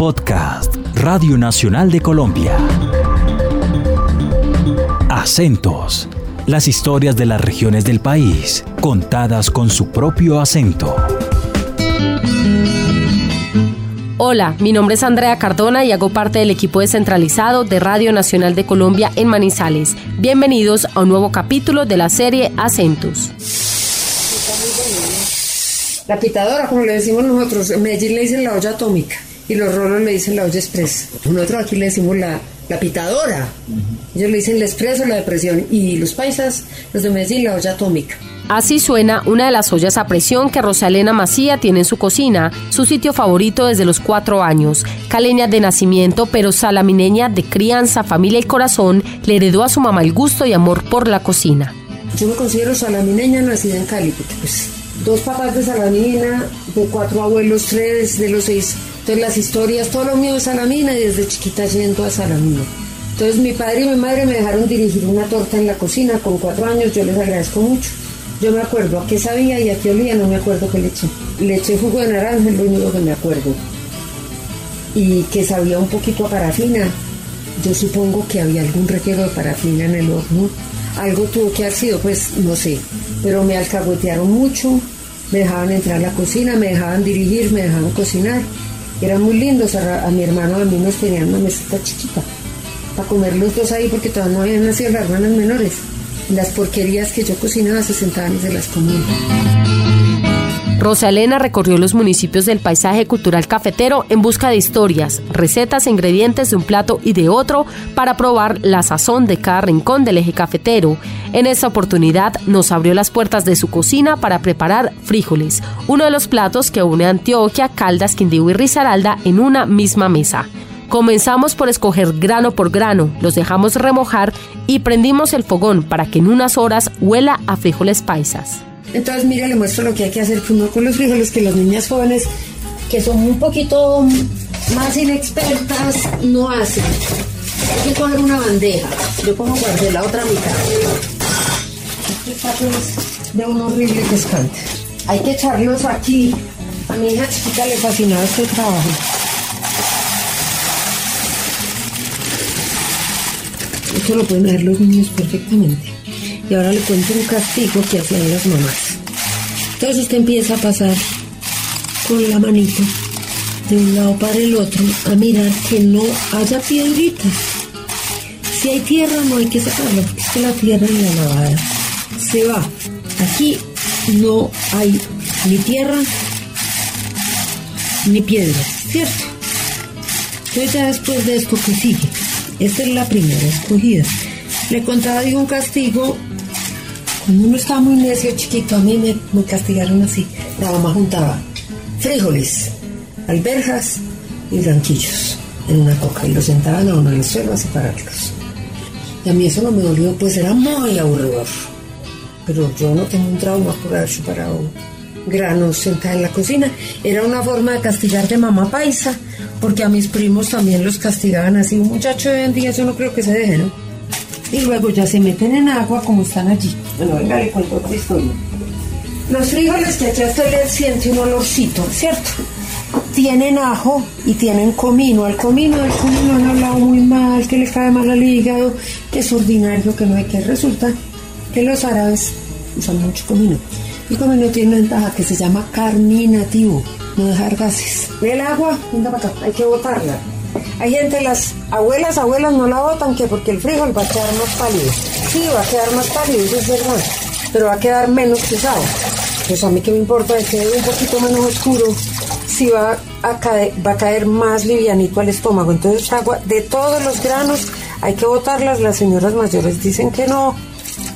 Podcast Radio Nacional de Colombia. Acentos. Las historias de las regiones del país, contadas con su propio acento. Hola, mi nombre es Andrea Cardona y hago parte del equipo descentralizado de Radio Nacional de Colombia en Manizales. Bienvenidos a un nuevo capítulo de la serie Acentos. La pitadora, como le decimos nosotros, en Medellín le dicen la olla atómica y los rolos le dicen la olla express. Nosotros aquí le decimos la, la pitadora. Ellos le dicen la express o la depresión y los paisas, los de Medellín, la olla atómica. Así suena una de las ollas a presión que Rosalena Macía tiene en su cocina, su sitio favorito desde los cuatro años. Caleña de nacimiento, pero salamineña de crianza, familia y corazón, le heredó a su mamá el gusto y amor por la cocina. Yo me considero salamineña nacida en Cali, porque pues dos papás de Salamina, de cuatro abuelos, tres de los seis. Entonces las historias, todo lo mío es Salamina y desde chiquita yendo a Salamina. Entonces mi padre y mi madre me dejaron dirigir una torta en la cocina con cuatro años, yo les agradezco mucho. Yo me acuerdo a qué sabía y a qué olía, no me acuerdo qué le eché. Le eché jugo de naranja, es lo único que me acuerdo. Y que sabía un poquito a parafina. Yo supongo que había algún reguero de parafina en el horno. Algo tuvo que haber sido, pues no sé. Pero me alcahuetearon mucho, me dejaban entrar a la cocina, me dejaban dirigir, me dejaban cocinar. Eran muy lindos, a, mi hermano a mí nos tenían una mesita chiquita para comer los dos ahí porque todavía no habían nacido las hermanas menores. Las porquerías que yo cocinaba se sentaban y se las comían. Rosalena recorrió los municipios del paisaje cultural cafetero en busca de historias, recetas e ingredientes de un plato y de otro para probar la sazón de cada rincón del eje cafetero. En esta oportunidad nos abrió las puertas de su cocina para preparar frijoles, uno de los platos que une Antioquia, Caldas, Quindío y Risaralda en una misma mesa. Comenzamos por escoger grano por grano, los dejamos remojar y prendimos el fogón para que en unas horas huela a frijoles paisas. Entonces, mire, le muestro lo que hay que hacer primero con los frijoles que las niñas jóvenes, que son un poquito más inexpertas, no hacen. Hay que coger una bandeja. Yo pongo guardé la otra mitad. Este plato es de un horrible pescante. Hay que echarlos aquí. A mi hija chiquita le fascinaba este trabajo. Esto lo pueden ver los niños perfectamente. Y ahora le cuento un castigo que hacían las mamás. Entonces usted empieza a pasar con la manito de un lado para el otro a mirar que no haya piedritas. Si hay tierra no hay que sacarla, porque es que la tierra en la lavada se va. Aquí no hay ni tierra ni piedra, ¿cierto? Entonces ya después de esto que sigue, esta es la primera escogida. Le contaba de un castigo cuando uno estaba muy necio, chiquito, a mí me, castigaron así. La mamá juntaba frijoles, alberjas y blanquillos en una coca y los sentaban a uno en el suelo a separarlos. Y a mí eso no me dolió, pues era muy aburridor. Pero yo no tengo un trauma por haber separado granos sentada en la cocina. Era una forma de castigar de mamá paisa, porque a mis primos también los castigaban así. Un muchacho de hoy en día yo no creo que se deje, ¿no? y luego ya se meten en agua como están allí. Bueno, venga, le cuento otra historia. Los frijoles que aquí usted le siente un olorcito, ¿cierto? Tienen ajo y tienen comino. Al comino, del comino han hablado muy mal, que le cae mal al hígado, que es ordinario, que no hay que. Resulta que los árabes usan mucho comino. El comino tiene una ventaja que se llama carminativo, no dejar gases. El agua, venga para acá, hay que botarla. Hay gente, las abuelas, abuelas no la botan que porque el frijol va a quedar más pálido. Sí, va a quedar más pálido, eso es verdad, pero va a quedar menos pesado. Pues a mí que me importa que quede un poquito menos oscuro, si va a caer, va a caer más livianito al estómago. Entonces agua de todos los granos hay que botarlas. Las señoras mayores dicen que no.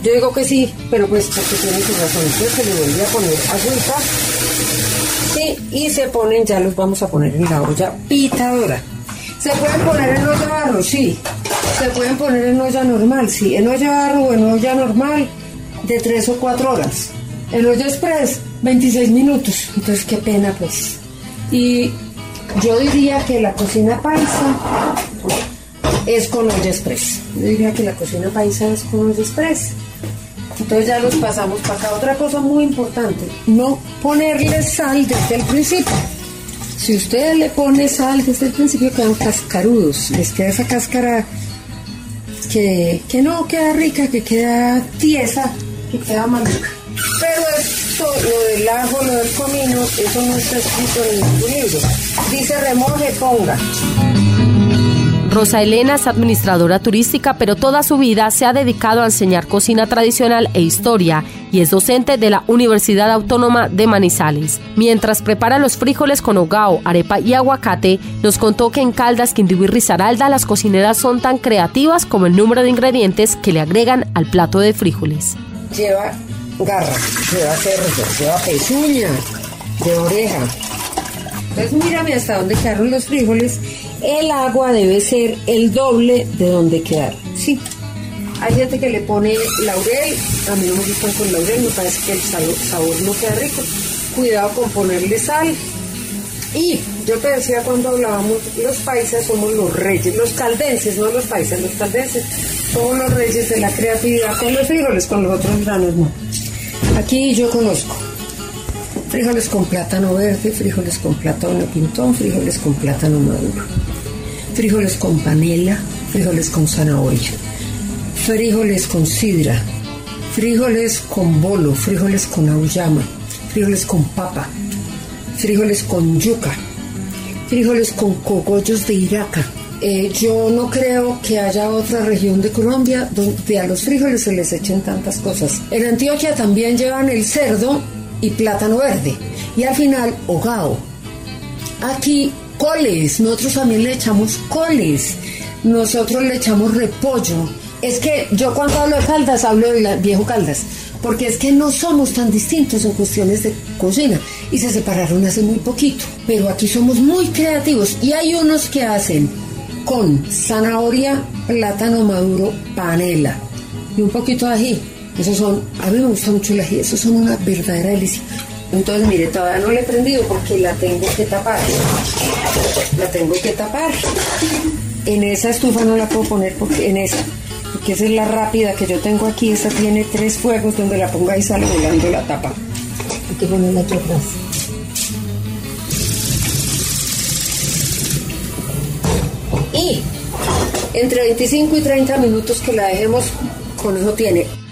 Yo digo que sí, pero pues porque tienen su razón. Entonces se le vuelve a poner agüita. Sí, y se ponen, ya los vamos a poner en la olla pitadora. Se pueden poner en olla barro, sí. Se pueden poner en olla normal, sí. En olla barro o en olla normal, de 3 o 4 horas. En olla express, 26 minutos. Entonces, qué pena, pues. Y yo diría que la cocina paisa es con olla express. Yo diría que la cocina paisa es con olla express. Entonces ya los pasamos para acá. Otra cosa muy importante, no ponerle sal desde el principio Si usted le pone sal desde el principio quedan cascarudos, les queda esa cáscara que, que no queda rica, que queda tiesa, que queda maluca. Pero esto, lo del ajo, lo del comino, eso no está escrito en ningún libro. Dice remoje, ponga. Rosa Elena es administradora turística, pero toda su vida se ha dedicado a enseñar cocina tradicional e historia y es docente de la Universidad Autónoma de Manizales. Mientras prepara los frijoles con hogao, arepa y aguacate, nos contó que en Caldas, Quindío y Risaralda las cocineras son tan creativas como el número de ingredientes que le agregan al plato de frijoles. Lleva garra, lleva cerdo, lleva pezuña de oreja. Entonces mírame hasta dónde quedaron los frijoles el agua debe ser el doble de donde quedar. Sí. Hay gente que le pone laurel, a mí no me gustan con laurel, me parece que el sabor no queda rico. Cuidado con ponerle sal. Y yo te decía cuando hablábamos, los paisas somos los reyes, los caldenses, no los paisas, los caldenses, somos los reyes de la creatividad con los frijoles, con los otros granos no. Aquí yo conozco frijoles con plátano verde, frijoles con plátano pintón, frijoles con plátano maduro frijoles con panela, frijoles con zanahoria, frijoles con sidra, frijoles con bolo, frijoles con auyama, frijoles con papa, frijoles con yuca, frijoles con cogollos de iraca. Eh, yo no creo que haya otra región de Colombia donde a los frijoles se les echen tantas cosas. En Antioquia también llevan el cerdo y plátano verde y al final hogao. Aquí coles, nosotros también le echamos coles, nosotros le echamos repollo. Es que yo cuando hablo de Caldas hablo de viejo Caldas, porque es que no somos tan distintos en cuestiones de cocina y se separaron hace muy poquito, pero aquí somos muy creativos y hay unos que hacen con zanahoria, plátano maduro, panela y un poquito de ají. Esos son, a mí me gusta mucho el ají, esos son una verdadera delicia. Entonces, mire, todavía no la he prendido porque la tengo que tapar. La tengo que tapar. En esa estufa no la puedo poner porque en esa, porque esa es la rápida que yo tengo aquí. Esta tiene tres fuegos donde la ponga y sale volando la tapa. Hay que ponerla aquí atrás. Y entre 25 y 30 minutos que la dejemos, con eso tiene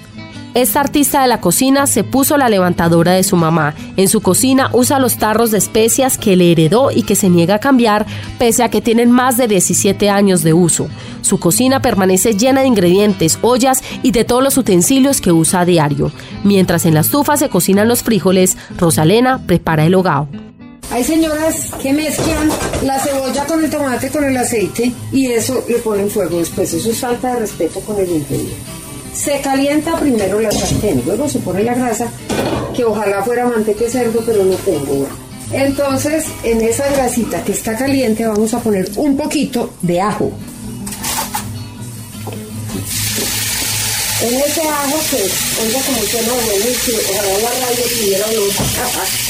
esta artista de la cocina se puso la levantadora de su mamá. En su cocina usa los tarros de especias que le heredó y que se niega a cambiar pese a que tienen más de 17 años de uso. Su cocina permanece llena de ingredientes, ollas y de todos los utensilios que usa a diario. Mientras en la estufa se cocinan los frijoles, Rosalena prepara el hogao. Hay señoras que mezclan la cebolla con el tomate con el aceite y eso le ponen fuego después. Eso es falta de respeto con el ingrediente. Se calienta primero la sartén, luego se pone la grasa, que ojalá fuera manteca cerdo, pero no tengo. Entonces, en esa grasita que está caliente vamos a poner un poquito de ajo. En ese ajo que, oiga como suena buenísimo, ojalá la radio tuviera luz.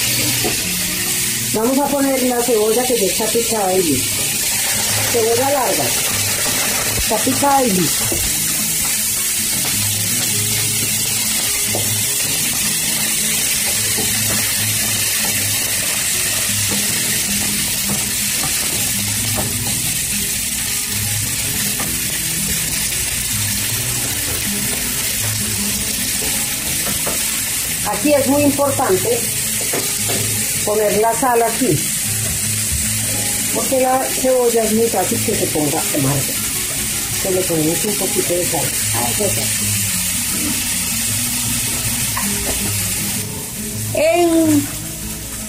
Vamos a poner la cebolla que ya está picada y lista. Cebolla larga. Está picada y lista. Aquí es muy importante poner la sal aquí, porque la cebolla es muy fácil que se ponga amarga. Se le ponemos un poquito de sal. En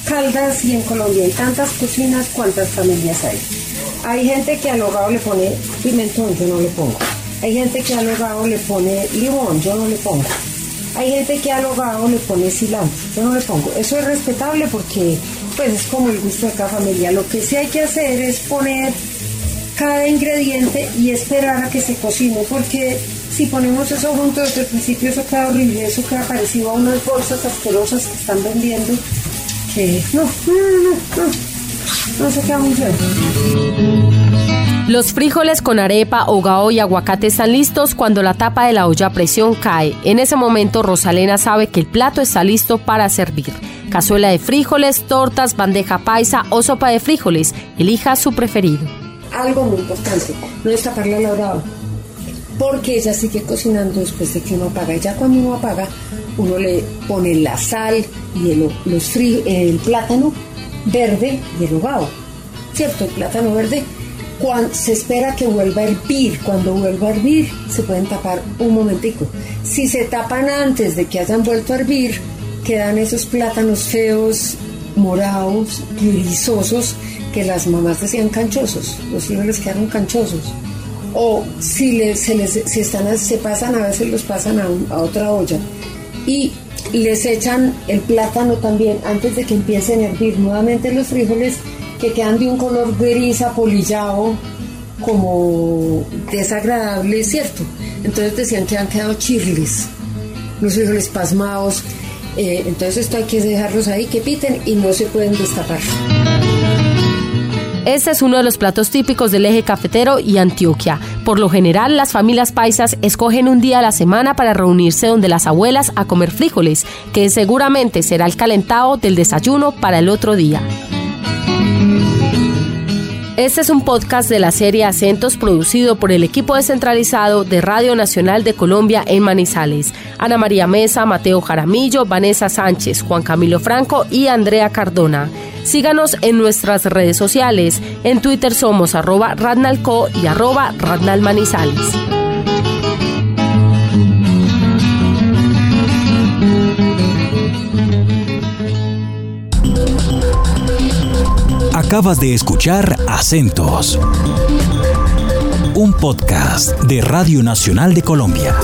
Caldas y en Colombia hay tantas cocinas cuantas familias hay. Hay gente que al hogado le pone pimentón, yo no le pongo. Hay gente que al hogado le pone limón, yo no le pongo. Hay gente que al hogado le pone cilantro, yo no le pongo. Eso es respetable porque pues es como el gusto de cada familia. Lo que sí hay que hacer es poner cada ingrediente y esperar a que se cocine porque si ponemos eso junto desde el principio eso queda horrible, eso queda parecido a unas bolsas asquerosas que están vendiendo que no, no, no, no, no se queda muy bien. Los frijoles con arepa, hogao y aguacate están listos cuando la tapa de la olla a presión cae. En ese momento Rosalena sabe que el plato está listo para servir. cazuela de frijoles, tortas, bandeja paisa o sopa de frijoles. Elija su preferido. Algo muy importante, no destapar la labrada, porque ella sigue cocinando después de que uno apaga. Ya cuando uno apaga, uno le pone la sal y el, el plátano verde y el hogado. ¿Cierto? El plátano verde cuando, se espera que vuelva a hervir. Cuando vuelva a hervir, se pueden tapar un momentico. Si se tapan antes de que hayan vuelto a hervir, quedan esos plátanos feos, morados, grisosos, que las mamás decían canchosos. Los hijos les quedaron canchosos. O si se, les, están, se pasan, a veces los pasan a, a otra olla. Y les echan el plátano también antes de que empiecen a hervir nuevamente los frijoles que quedan de un color gris apolillado, como desagradable, ¿cierto? Entonces decían que han quedado chirles, los frijoles pasmados. Eh, entonces esto hay que dejarlos ahí que piten y no se pueden destapar. Este es uno de los platos típicos del eje cafetero y Antioquia. Por lo general, las familias paisas escogen un día a la semana para reunirse donde las abuelas a comer frijoles, que seguramente será el calentado del desayuno para el otro día. Este es un podcast de la serie Acentos producido por el equipo descentralizado de Radio Nacional de Colombia en Manizales. Ana María Mesa, Mateo Jaramillo, Vanessa Sánchez, Juan Camilo Franco y Andrea Cardona. Síganos en nuestras redes sociales. En Twitter somos arroba radnalco y arroba radnalmanizales. Acabas de escuchar Acentos, un podcast de Radio Nacional de Colombia.